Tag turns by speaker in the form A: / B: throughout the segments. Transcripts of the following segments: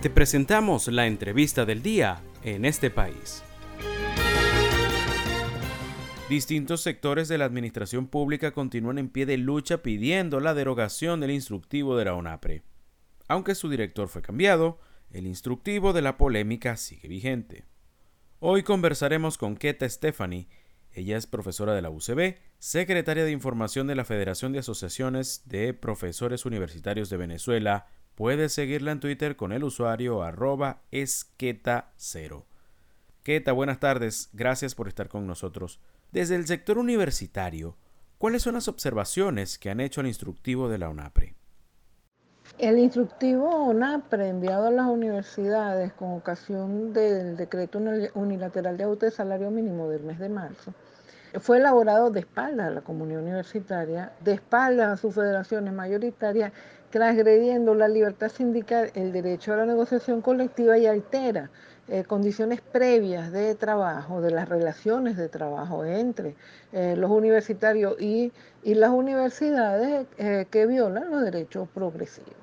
A: Te presentamos la entrevista del día en este país. Distintos sectores de la administración pública continúan en pie de lucha pidiendo la derogación del instructivo de la ONAPRE. Aunque su director fue cambiado, el instructivo de la polémica sigue vigente. Hoy conversaremos con Keta Stephanie. Ella es profesora de la UCB, secretaria de Información de la Federación de Asociaciones de Profesores Universitarios de Venezuela. Puedes seguirla en Twitter con el usuario arroba esqueta0. Keta, buenas tardes. Gracias por estar con nosotros. Desde el sector universitario, ¿cuáles son las observaciones que han hecho al instructivo de la UNAPRE?
B: El instructivo UNAPRE enviado a las universidades con ocasión del decreto unilateral de auto de salario mínimo del mes de marzo fue elaborado de espaldas a la comunidad universitaria, de espaldas a sus federaciones mayoritarias, transgrediendo la libertad sindical, el derecho a la negociación colectiva y altera eh, condiciones previas de trabajo, de las relaciones de trabajo entre eh, los universitarios y, las universidades eh, que violan los derechos progresivos.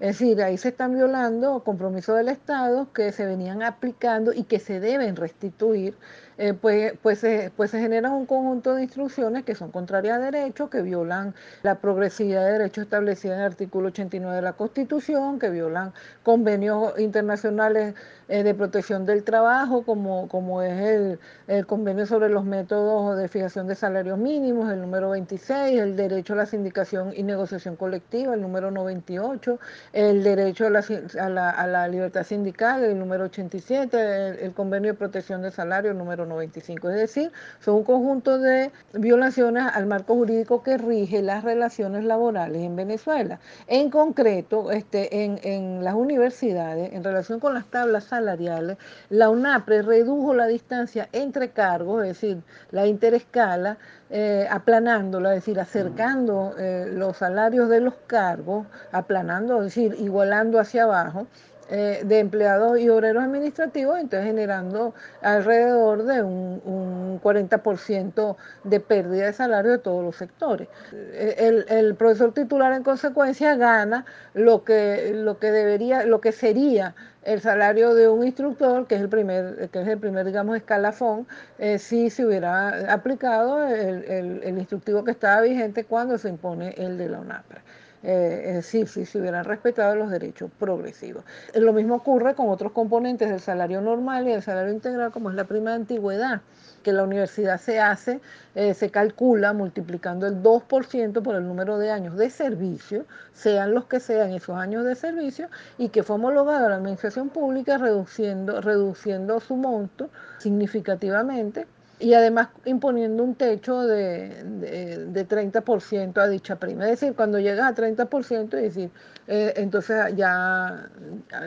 B: Es decir, ahí se están violando compromisos del Estado que se venían aplicando y que se deben restituir eh, pues, pues, se, pues se generan un conjunto de instrucciones que son contrarias a derecho, que violan la progresividad de derechos establecida en el artículo 89 de la Constitución, que violan convenios internacionales eh, de protección del trabajo, como, como es el, convenio sobre los métodos de fijación de salarios mínimos, el número 26, el derecho a la sindicación y negociación colectiva, el número 98, el derecho a la, a la, libertad sindical, el número 87, el, el convenio de protección de salario, el número 95. Es decir, son un conjunto de violaciones al marco jurídico que rige las relaciones laborales en Venezuela. En concreto, este, en, las universidades, en relación con las tablas salariales, la UNAPRE redujo la distancia entre cargos, es decir, la interescala, eh, aplanándola, es decir, acercando eh, los salarios de los cargos, aplanando, es decir, igualando hacia abajo, eh, de empleados y obreros administrativos, entonces generando alrededor de un, un 40% de pérdida de salario de todos los sectores. El, el, profesor titular en consecuencia gana lo que, lo que debería, lo que sería el salario de un instructor, que es el primer, que es el primer digamos, escalafón, eh, si se hubiera aplicado el, el, el instructivo que estaba vigente cuando se impone el de la UNAPRA eh, es decir, si se hubieran respetado los derechos progresivos. Lo mismo ocurre con otros componentes del salario normal y del salario integral, como es la prima de antigüedad, que la universidad se hace, eh, se calcula multiplicando el 2% por el número de años de servicio, sean los que sean esos años de servicio, y que fue homologado a la administración pública reduciendo, reduciendo su monto significativamente y además imponiendo un techo de, de, 30% a dicha prima. Es decir, cuando llegas a 30%, es decir, eh, entonces ya,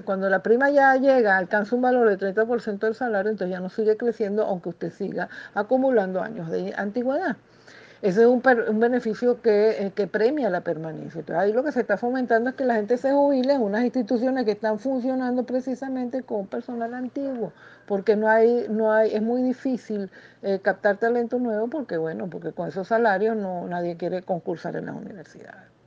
B: cuando la prima ya llega, alcanza un valor de 30% del salario, entonces ya no sigue creciendo, aunque usted siga acumulando años de antigüedad. Ese es un, un beneficio que, eh, que, premia la permanencia. Entonces, ahí lo que se está fomentando es que la gente se jubile en unas instituciones que están funcionando precisamente con personal antiguo, porque no hay, no hay, es muy difícil eh, captar talento nuevo, porque bueno, porque con esos salarios no nadie quiere concursar en las universidades.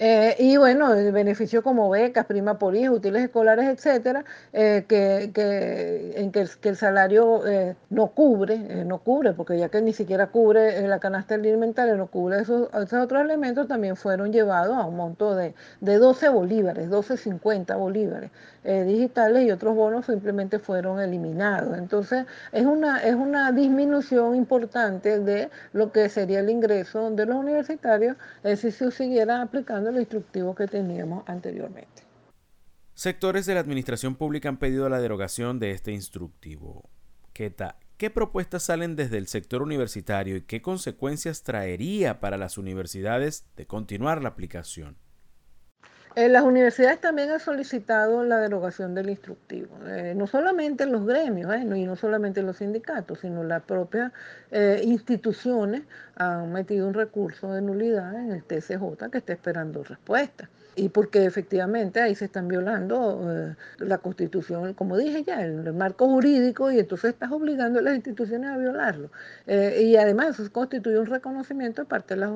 B: Eh, y bueno, el beneficio como becas, prima por hijo, útiles escolares, etcétera, eh, que, que, en que el, salario eh, no cubre, no cubre, porque ya que ni siquiera cubre la canasta alimentaria, no cubre esos, esos, otros elementos, también fueron llevados a un monto de, de 12 bolívares, 12.50 bolívares digitales y otros bonos simplemente fueron eliminados. Entonces, es una, es una disminución importante de lo que sería el ingreso de los universitarios si se siguiera aplicando instructivo que teníamos anteriormente.
A: Sectores de la administración pública han pedido la derogación de este instructivo. ¿Qué, ¿Qué propuestas salen desde el sector universitario y qué consecuencias traería para las universidades de continuar la aplicación?
B: Las universidades también han solicitado la derogación del instructivo, eh, no solamente los gremios eh, y no solamente los sindicatos, sino las propias eh, instituciones han metido un recurso de nulidad en el TCJ que está esperando respuesta y porque efectivamente ahí se están violando eh, la constitución, como dije ya, el, marco jurídico y entonces estás obligando a las instituciones a violarlo. Eh, y además eso constituye un reconocimiento de parte de las,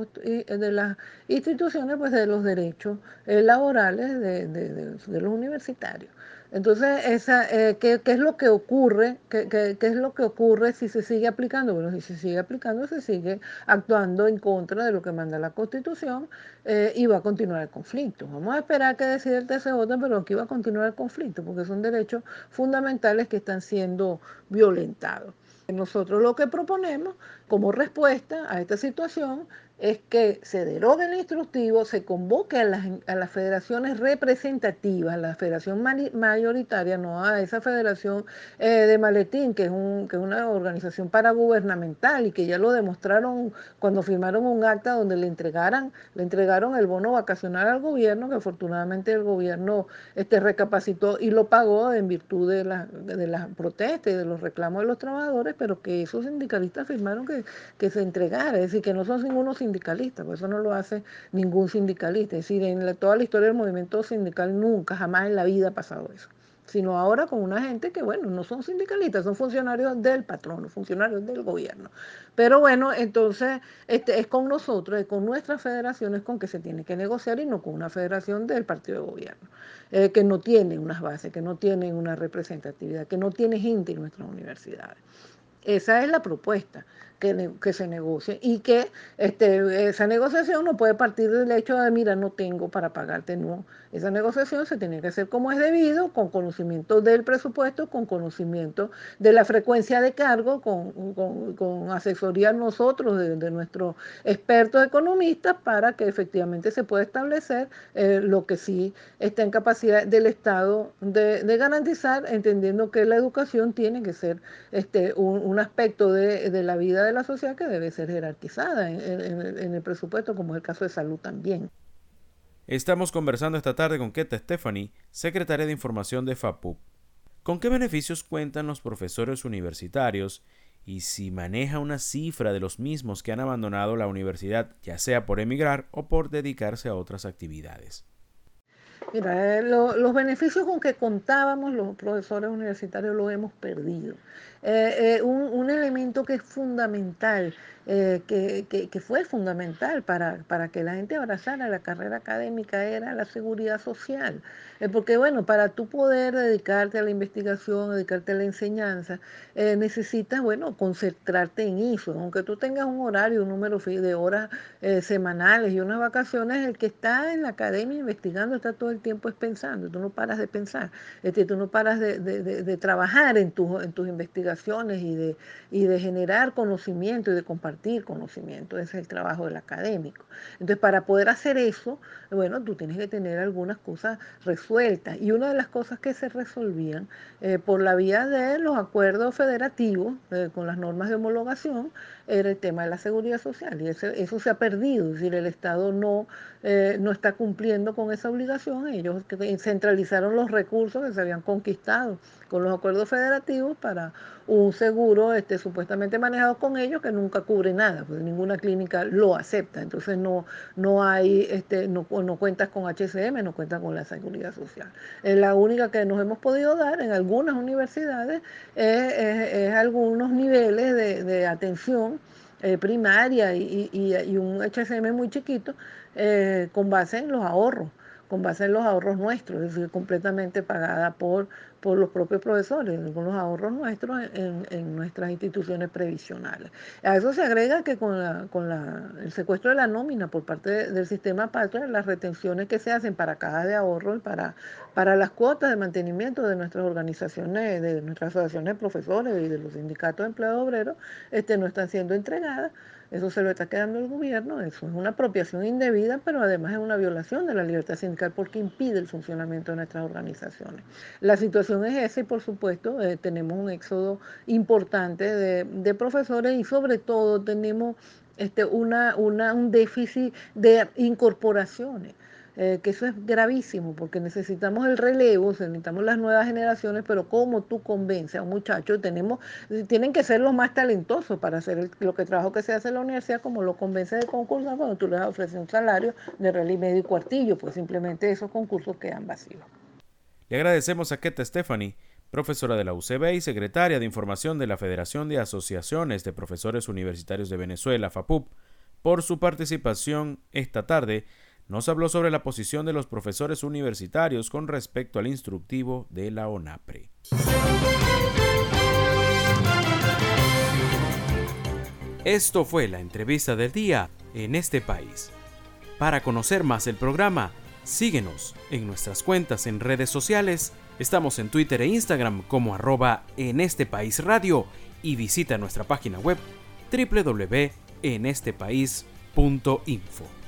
B: las instituciones pues de los derechos eh, laborales de, de, los universitarios. Entonces, esa, eh, ¿qué, es lo que ocurre? ¿Qué, ¿Qué, es lo que ocurre si se sigue aplicando? Bueno, si se sigue aplicando, se sigue actuando en contra de lo que manda la Constitución eh, y va a continuar el conflicto. Vamos a esperar que decida el TCJ, pero aquí va a continuar el conflicto, porque son derechos fundamentales que están siendo violentados. Nosotros lo que proponemos como respuesta a esta situación es que se derogue el instructivo, se convoque a las, a las federaciones representativas, la federación mayoritaria, no a esa federación eh, de maletín, que es, un, que es una organización paragubernamental y que ya lo demostraron cuando firmaron un acta donde le entregaran, le entregaron el bono vacacional al gobierno, que afortunadamente el gobierno este, recapacitó y lo pagó en virtud de, la, de las protestas y de los reclamos de los trabajadores, pero que esos sindicalistas firmaron que, que se entregara, es decir, que no son ninguno sindicalista, por eso no lo hace ningún sindicalista. Es decir, en toda la historia del movimiento sindical nunca, jamás en la vida ha pasado eso. Sino ahora con una gente que, bueno, no son sindicalistas, son funcionarios del patrono, funcionarios del gobierno. Pero bueno, entonces este, es con nosotros, es con nuestras federaciones con que se tiene que negociar y no con una federación del partido de gobierno, eh, que no tiene unas bases, que no tiene una representatividad, que no tiene gente en nuestras universidades. Esa es la propuesta que, se negocie y que este, esa negociación no puede partir del hecho de, mira, no tengo para pagarte, no. Esa negociación se tiene que hacer como es debido, con conocimiento del presupuesto, con conocimiento de la frecuencia de cargo, con, con, asesoría nosotros de, nuestros expertos economistas para que efectivamente se pueda establecer eh, lo que sí está en capacidad del Estado de, garantizar, entendiendo que la educación tiene que ser este, un, aspecto de, de la vida de la sociedad que debe ser jerarquizada en, el presupuesto, como es el caso de salud también.
A: Estamos conversando esta tarde con Keta Stephanie, secretaria de Información de FAPUP. ¿Con qué beneficios cuentan los profesores universitarios y si maneja una cifra de los mismos que han abandonado la universidad, ya sea por emigrar o por dedicarse a otras actividades?
B: Mira, eh, los beneficios con que contábamos los profesores universitarios los hemos perdido. Eh, eh, un, elemento que es fundamental, que, fue fundamental para, para, que la gente abrazara la carrera académica era la seguridad social. porque bueno, para tú poder dedicarte a la investigación, dedicarte a la enseñanza, necesitas, bueno, concentrarte en eso. Aunque tú tengas un horario, un número de horas semanales y unas vacaciones, el que está en la academia investigando está todo el tiempo pensando, tú no paras de pensar, este, tú no paras de, trabajar en, en tus investigaciones y de, y de generar conocimiento y de compartir conocimiento, ese es el trabajo del académico. Entonces, para poder hacer eso, bueno, tú tienes que tener algunas cosas resueltas. Y una de las cosas que se resolvían eh, por la vía de los acuerdos federativos eh, con las normas de homologación era el tema de la seguridad social. Y eso se ha perdido, es decir, el Estado no, eh, no está cumpliendo con esa obligación. Ellos centralizaron los recursos que se habían conquistado con los acuerdos federativos para un seguro este, supuestamente manejado con ellos que nunca cubre nada, porque ninguna clínica lo acepta. Entonces no, no hay, este, no, no cuentas con HCM, no cuentas con la seguridad social. Es la única que nos hemos podido dar en algunas universidades es, algunos niveles de, atención eh, primaria y, un HCM muy chiquito eh, con base en los ahorros con base en los ahorros nuestros, es decir, completamente pagada por, por los propios profesores, con los ahorros nuestros en, nuestras instituciones previsionales. A eso se agrega que con, la, con la, el secuestro de la nómina por parte del sistema patria, las retenciones que se hacen para cajas de ahorro y para, para las cuotas de mantenimiento de nuestras organizaciones, de nuestras asociaciones de profesores y de los sindicatos de empleados obreros, este, no están siendo entregadas eso se lo está quedando el gobierno, eso es una apropiación indebida, pero además es una violación de la libertad sindical porque impide el funcionamiento de nuestras organizaciones. La situación es esa y por supuesto eh, tenemos un éxodo importante de, profesores y sobre todo tenemos este, una, un déficit de incorporaciones. Eh, que eso es gravísimo porque necesitamos el relevo, necesitamos las nuevas generaciones, pero ¿cómo tú convences a un muchacho? Tenemos, tienen que ser los más talentosos para hacer lo que trabajo que se hace en la universidad, como lo convence de concurso cuando tú les ofreces un salario de real y medio y cuartillo, pues simplemente esos concursos quedan vacíos.
A: Le agradecemos a Keta Stephanie, profesora de la UCB y secretaria de Información de la Federación de Asociaciones de Profesores Universitarios de Venezuela, FAPUP, por su participación esta tarde nos habló sobre la posición de los profesores universitarios con respecto al instructivo de la ONAPRE. Esto fue la entrevista del día en este país. Para conocer más el programa, síguenos en nuestras cuentas en redes sociales. Estamos en Twitter e Instagram como arroba en este país radio y visita nuestra página web www.enestepais.info.